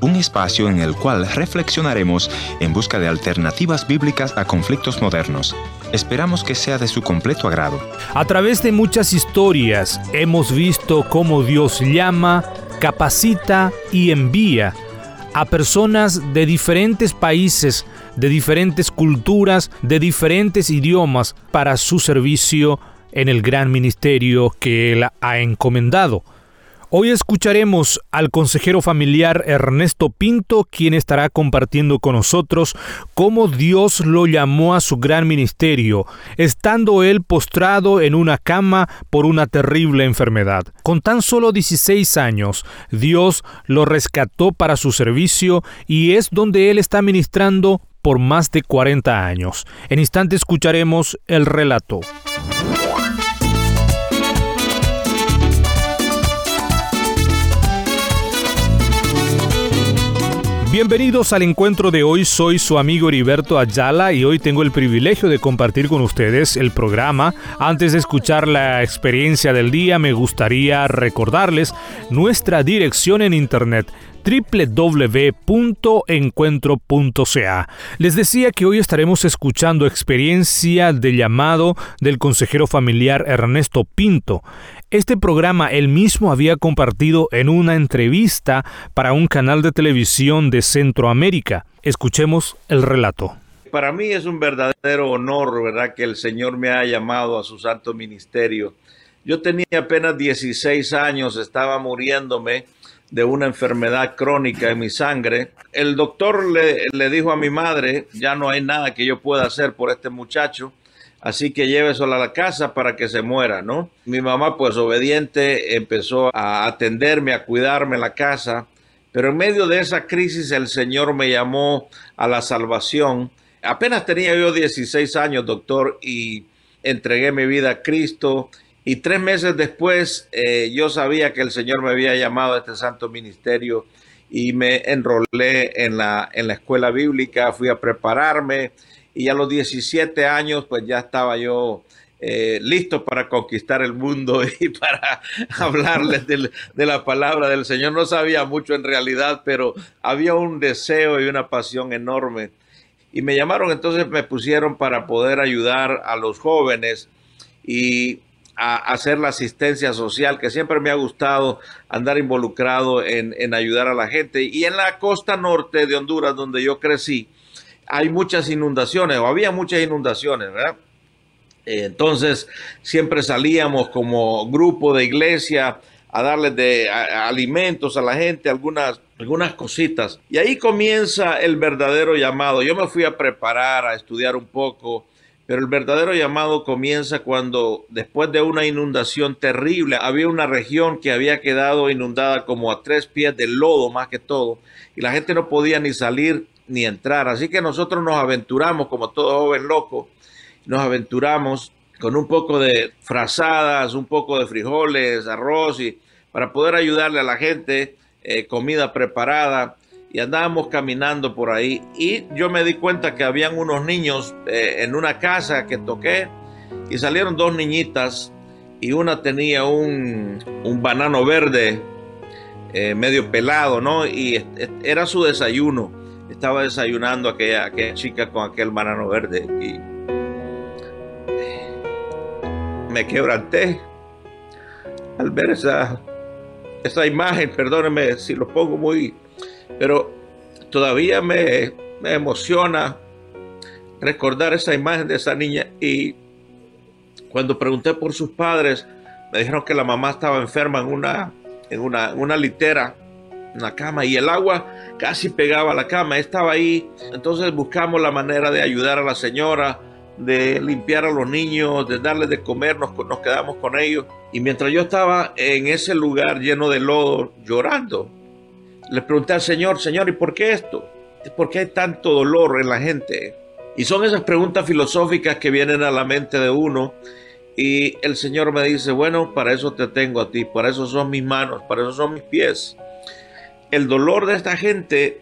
Un espacio en el cual reflexionaremos en busca de alternativas bíblicas a conflictos modernos. Esperamos que sea de su completo agrado. A través de muchas historias hemos visto cómo Dios llama, capacita y envía a personas de diferentes países, de diferentes culturas, de diferentes idiomas para su servicio en el gran ministerio que Él ha encomendado. Hoy escucharemos al consejero familiar Ernesto Pinto, quien estará compartiendo con nosotros cómo Dios lo llamó a su gran ministerio, estando él postrado en una cama por una terrible enfermedad. Con tan solo 16 años, Dios lo rescató para su servicio y es donde él está ministrando por más de 40 años. En instante escucharemos el relato. Bienvenidos al encuentro de hoy, soy su amigo Heriberto Ayala y hoy tengo el privilegio de compartir con ustedes el programa. Antes de escuchar la experiencia del día, me gustaría recordarles nuestra dirección en internet www.encuentro.ca. Les decía que hoy estaremos escuchando experiencia de llamado del consejero familiar Ernesto Pinto. Este programa él mismo había compartido en una entrevista para un canal de televisión de Centroamérica. Escuchemos el relato. Para mí es un verdadero honor, ¿verdad?, que el Señor me ha llamado a su santo ministerio. Yo tenía apenas 16 años, estaba muriéndome de una enfermedad crónica en mi sangre. El doctor le, dijo a mi madre, ya no hay nada que yo pueda hacer por este muchacho, así que lléveselo a la casa para que se muera, ¿no? Mi mamá, pues obediente, empezó a atenderme, a cuidarme la casa, pero en medio de esa crisis el Señor me llamó a la salvación. Apenas tenía yo 16 años, doctor, y entregué mi vida a Cristo y tres meses después eh, yo sabía que el Señor me había llamado a este santo ministerio y me enrolé en la, en la escuela bíblica, fui a prepararme y a los 17 años pues ya estaba yo eh, listo para conquistar el mundo y para hablarles de, la palabra del Señor. No sabía mucho en realidad, pero había un deseo y una pasión enorme. Y me llamaron, entonces me pusieron para poder ayudar a los jóvenes y a hacer la asistencia social, que siempre me ha gustado andar involucrado en, ayudar a la gente. Y en la costa norte de Honduras, donde yo crecí, hay muchas inundaciones, o había muchas inundaciones, ¿verdad? Entonces, siempre salíamos como grupo de iglesia a darles de alimentos a la gente, algunas, algunas cositas. Y ahí comienza el verdadero llamado. Yo me fui a preparar, a estudiar un poco pero el verdadero llamado comienza cuando, después de una inundación terrible, había una región que había quedado inundada como a tres pies de lodo más que todo, y la gente no podía ni salir ni entrar. Así que nosotros nos aventuramos, como todo joven loco, nos aventuramos con un poco de frazadas, un poco de frijoles, arroz, y para poder ayudarle a la gente, eh, comida preparada y andábamos caminando por ahí y yo me di cuenta que habían unos niños eh, en una casa que toqué y salieron dos niñitas y una tenía un, un banano verde eh, medio pelado, ¿no? Y era su desayuno. Estaba desayunando aquella, aquella chica con aquel banano verde y me quebranté. Al ver esa, esa imagen, perdóneme si lo pongo muy pero todavía me, emociona recordar esa imagen de esa niña y cuando pregunté por sus padres, me dijeron que la mamá estaba enferma en una, en una, una litera, en la cama, y el agua casi pegaba a la cama, estaba ahí. Entonces buscamos la manera de ayudar a la señora, de limpiar a los niños, de darles de comer, nos, quedamos con ellos. Y mientras yo estaba en ese lugar lleno de lodo, llorando, le pregunté al Señor, Señor, ¿y por qué esto? ¿Por qué hay tanto dolor en la gente? Y son esas preguntas filosóficas que vienen a la mente de uno. Y el Señor me dice, bueno, para eso te tengo a ti, para eso son mis manos, para eso son mis pies. El dolor de esta gente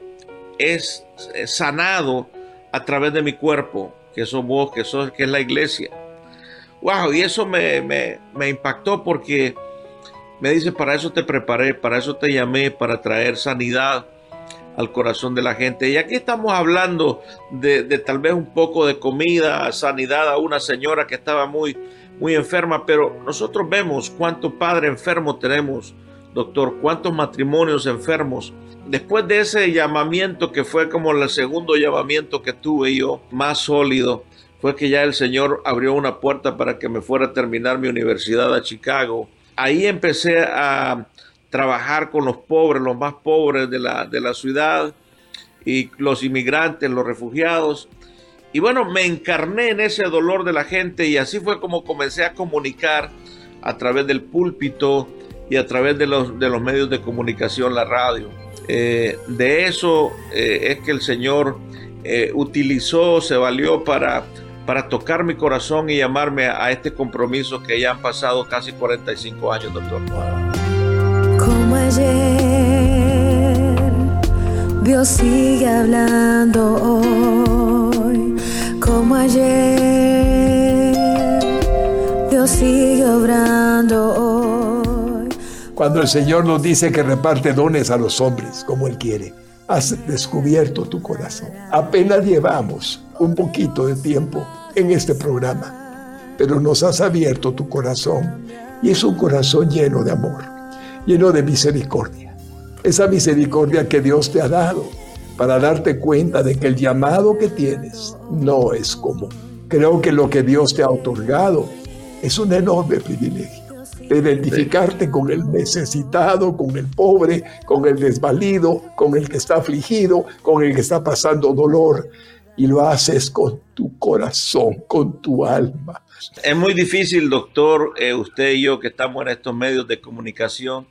es sanado a través de mi cuerpo, que sos vos, que, sos, que es la iglesia. Wow, y eso me, me, impactó porque Me dice, para eso te preparé, para eso te llamé, para traer sanidad al corazón de la gente. Y aquí estamos hablando de, tal vez un poco de comida, sanidad a una señora que estaba muy, muy enferma, pero nosotros vemos cuántos padres enfermos tenemos, doctor, cuántos matrimonios enfermos. Después de ese llamamiento que fue como el segundo llamamiento que tuve yo, más sólido, fue que ya el Señor abrió una puerta para que me fuera a terminar mi universidad a Chicago. Ahí empecé a trabajar con los pobres, los más pobres de la, de la ciudad y los inmigrantes, los refugiados. Y bueno, me encarné en ese dolor de la gente y así fue como comencé a comunicar a través del púlpito y a través de los, de los medios de comunicación, la radio. Eh, de eso eh, es que el Señor eh, utilizó, se valió para, para tocar mi corazón y llamarme a, este compromiso que ya han pasado casi 45 años, doctor como ayer. Dios sigue hablando hoy, como ayer. Dios sigue obrando hoy. Cuando el Señor nos dice que reparte dones a los hombres como Él quiere, has descubierto tu corazón. Apenas llevamos un poquito de tiempo en este programa, pero nos has abierto tu corazón y es un corazón lleno de amor lleno de misericordia. Esa misericordia que Dios te ha dado para darte cuenta de que el llamado que tienes no es común. Creo que lo que Dios te ha otorgado es un enorme privilegio de identificarte con el necesitado, con el pobre, con el desvalido, con el que está afligido, con el que está pasando dolor. Y lo haces con tu corazón, con tu alma. Es muy difícil, doctor, eh, usted y yo que estamos en estos medios de comunicación,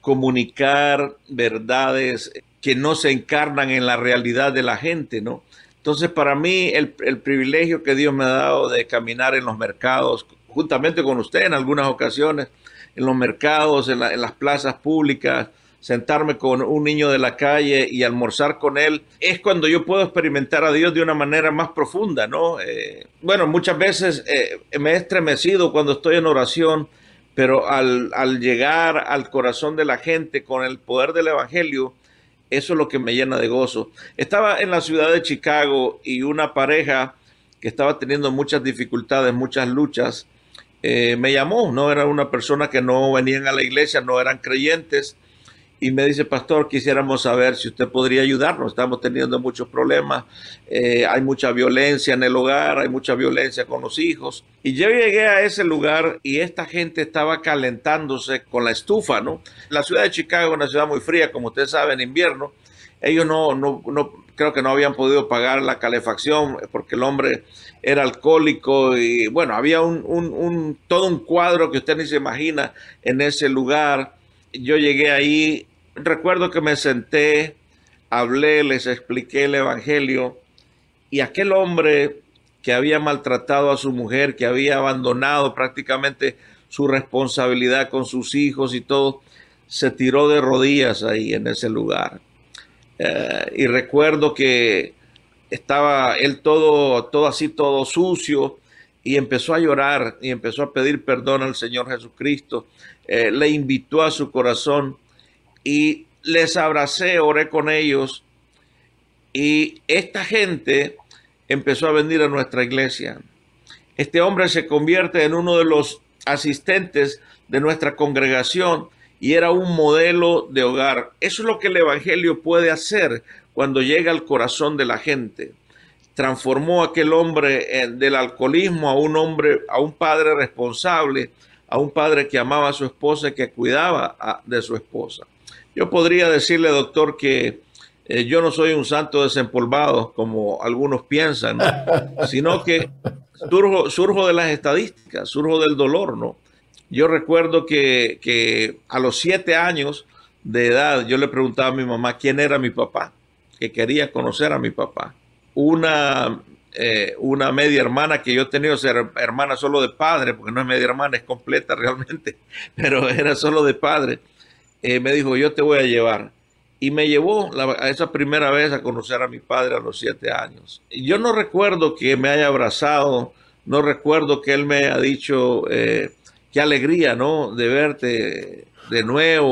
comunicar verdades que no se encarnan en la realidad de la gente, ¿no? Entonces, para mí, el, privilegio que Dios me ha dado de caminar en los mercados, juntamente con usted en algunas ocasiones, en los mercados, en, las plazas públicas, sentarme con un niño de la calle y almorzar con él, es cuando yo puedo experimentar a Dios de una manera más profunda, ¿no? Eh, bueno, muchas veces eh, me he estremecido cuando estoy en oración pero al, llegar al corazón de la gente con el poder del Evangelio, eso es lo que me llena de gozo. Estaba en la ciudad de Chicago y una pareja que estaba teniendo muchas dificultades, muchas luchas, eh, me llamó, no era una persona que no venían a la iglesia, no eran creyentes, y me dice, pastor, quisiéramos saber si usted podría ayudarnos. Estamos teniendo muchos problemas, eh, hay mucha violencia en el hogar, hay mucha violencia con los hijos. Y yo llegué a ese lugar y esta gente estaba calentándose con la estufa, ¿no? La ciudad de Chicago es una ciudad muy fría, como usted sabe, en invierno. Ellos no, no, no creo que no habían podido pagar la calefacción porque el hombre era alcohólico y bueno, había un, todo un cuadro que usted ni se imagina en ese lugar. Yo llegué ahí recuerdo que me senté, hablé, les expliqué el Evangelio y aquel hombre que había maltratado a su mujer, que había abandonado prácticamente su responsabilidad con sus hijos y todo, se tiró de rodillas ahí en ese lugar. Eh, y recuerdo que estaba él todo, todo así, todo sucio, y empezó a llorar y empezó a pedir perdón al Señor Jesucristo. Eh, le invitó a su corazón y les abracé, oré con ellos y esta gente empezó a venir a nuestra iglesia. Este hombre se convierte en uno de los asistentes de nuestra congregación y era un modelo de hogar. Eso es lo que el Evangelio puede hacer cuando llega al corazón de la gente. Transformó a aquel hombre eh, del alcoholismo a un hombre, a un padre responsable, a un padre que amaba a su esposa y que cuidaba de su esposa. Yo podría decirle, doctor, que eh, yo no soy un santo desempolvado, como algunos piensan, sino que surjo, surjo, de las estadísticas, surjo del dolor, ¿no? Yo recuerdo que, que, a los siete años de edad yo le preguntaba a mi mamá quién era mi papá, que quería conocer a mi papá. Una, eh, una media hermana que yo he tenido, ser hermana solo de padre, porque no es media hermana, es completa realmente, pero era solo de padre eh, me dijo, yo te voy a llevar. Y me llevó a esa primera vez a conocer a mi padre a los siete años. Yo no recuerdo que me haya abrazado, no recuerdo que él me haya dicho, eh, qué alegría, ¿no? De verte. de nuevo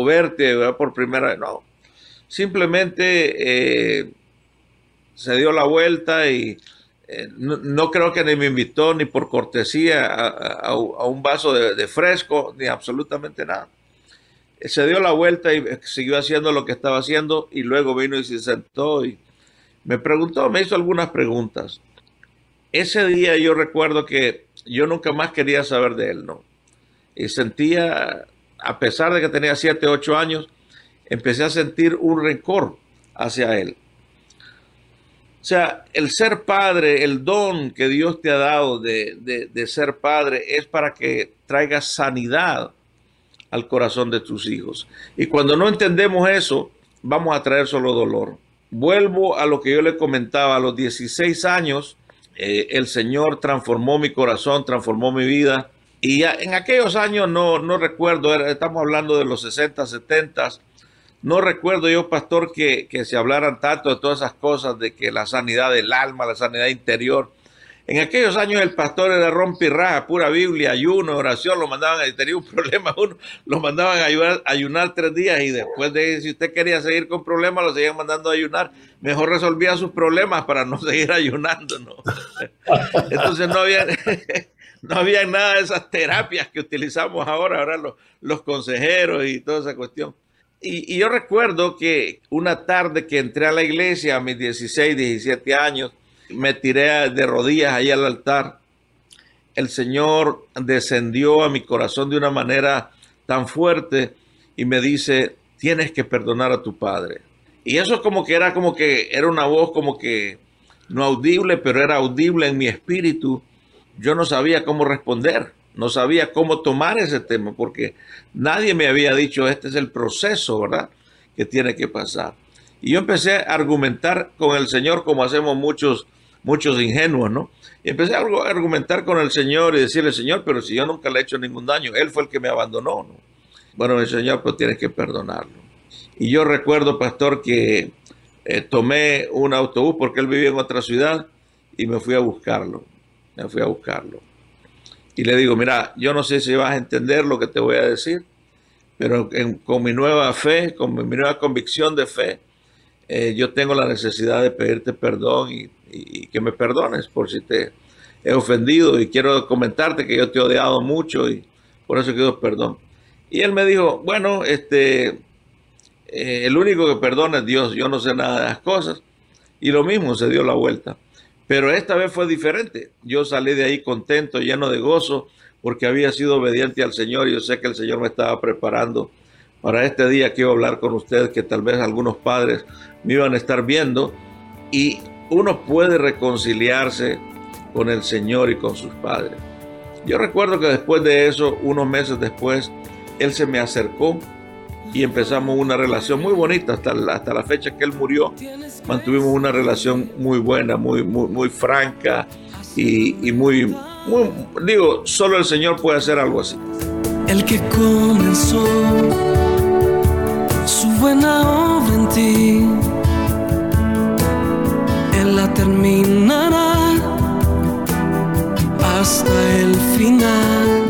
o, verte por primera vez. No, simplemente eh, se dio la vuelta y eh, no, creo que ni me invitó ni por cortesía a, un vaso de, fresco, ni absolutamente nada. Eh, se dio la vuelta y siguió haciendo lo que estaba haciendo y luego vino y se sentó y me preguntó, me hizo algunas preguntas. Ese día yo recuerdo que yo nunca más quería saber de él, ¿no? Y sentía, a pesar de que tenía 7, 8 años, empecé a sentir un rencor hacia él. O sea, el ser padre, el don que Dios te ha dado de, ser padre es para que traiga sanidad al corazón de tus hijos. Y cuando no entendemos eso, vamos a traer solo dolor. Vuelvo a lo que yo le comentaba, a los 16 años, eh, el Señor transformó mi corazón, transformó mi vida. Y en aquellos años no, no recuerdo, estamos hablando de los 60, 70, no recuerdo yo, pastor, que, se hablaran tanto de todas esas cosas, de que la sanidad del alma, la sanidad interior. En aquellos años el pastor era rompirraja, pura Biblia, ayuno, oración, lo mandaban, tenía un problema uno, lo mandaban a ayunar, ayunar tres días y después de, si usted quería seguir con problemas, lo seguían mandando a ayunar. Mejor resolvía sus problemas para no seguir ayunando, ¿no? Entonces no había, no había nada de esas terapias que utilizamos ahora, ahora los, los consejeros y toda esa cuestión. Y, yo recuerdo que una tarde que entré a la iglesia a mis 16, 17 años, me tiré de rodillas ahí al altar. El Señor descendió a mi corazón de una manera tan fuerte y me dice, tienes que perdonar a tu padre. Y eso como que era como que era una voz como que no audible, pero era audible en mi espíritu. Yo no sabía cómo responder no sabía cómo tomar ese tema porque nadie me había dicho este es el proceso, ¿verdad? Que tiene que pasar. Y yo empecé a argumentar con el Señor como hacemos muchos, muchos ingenuos, ¿no? Y empecé a argumentar con el Señor y decirle, Señor, pero si yo nunca le he hecho ningún daño, Él fue el que me abandonó, ¿no? Bueno, el Señor, pues tienes que perdonarlo. Y yo recuerdo, pastor, que eh, tomé un autobús porque él vivía en otra ciudad y me fui a buscarlo. Me fui a buscarlo y le digo, mira, yo no sé si vas a entender lo que te voy a decir, pero con mi nueva fe, con mi, nueva convicción de fe, eh, yo tengo la necesidad de pedirte perdón y, que me perdones por si te he ofendido y quiero comentarte que yo te he odiado mucho y por eso quiero perdón. Y él me dijo, bueno, este, eh, el único que perdona es Dios, yo no sé nada de las cosas. Y lo mismo se dio la vuelta. Pero esta vez fue diferente. Yo salí de ahí contento, lleno de gozo, porque había sido obediente al Señor y yo sé que el Señor me estaba preparando para este día a hablar con ustedes, que tal vez algunos padres me iban a estar viendo. Y uno puede reconciliarse con el Señor y con sus padres. Yo recuerdo que después de eso, unos meses después, Él se me acercó y empezamos una relación muy bonita hasta la, hasta la fecha que él murió. Mantuvimos una relación muy buena, muy, muy, muy franca y, muy, muy, digo, solo el Señor puede hacer algo así. El que comenzó su buena obra en ti, terminará hasta el final.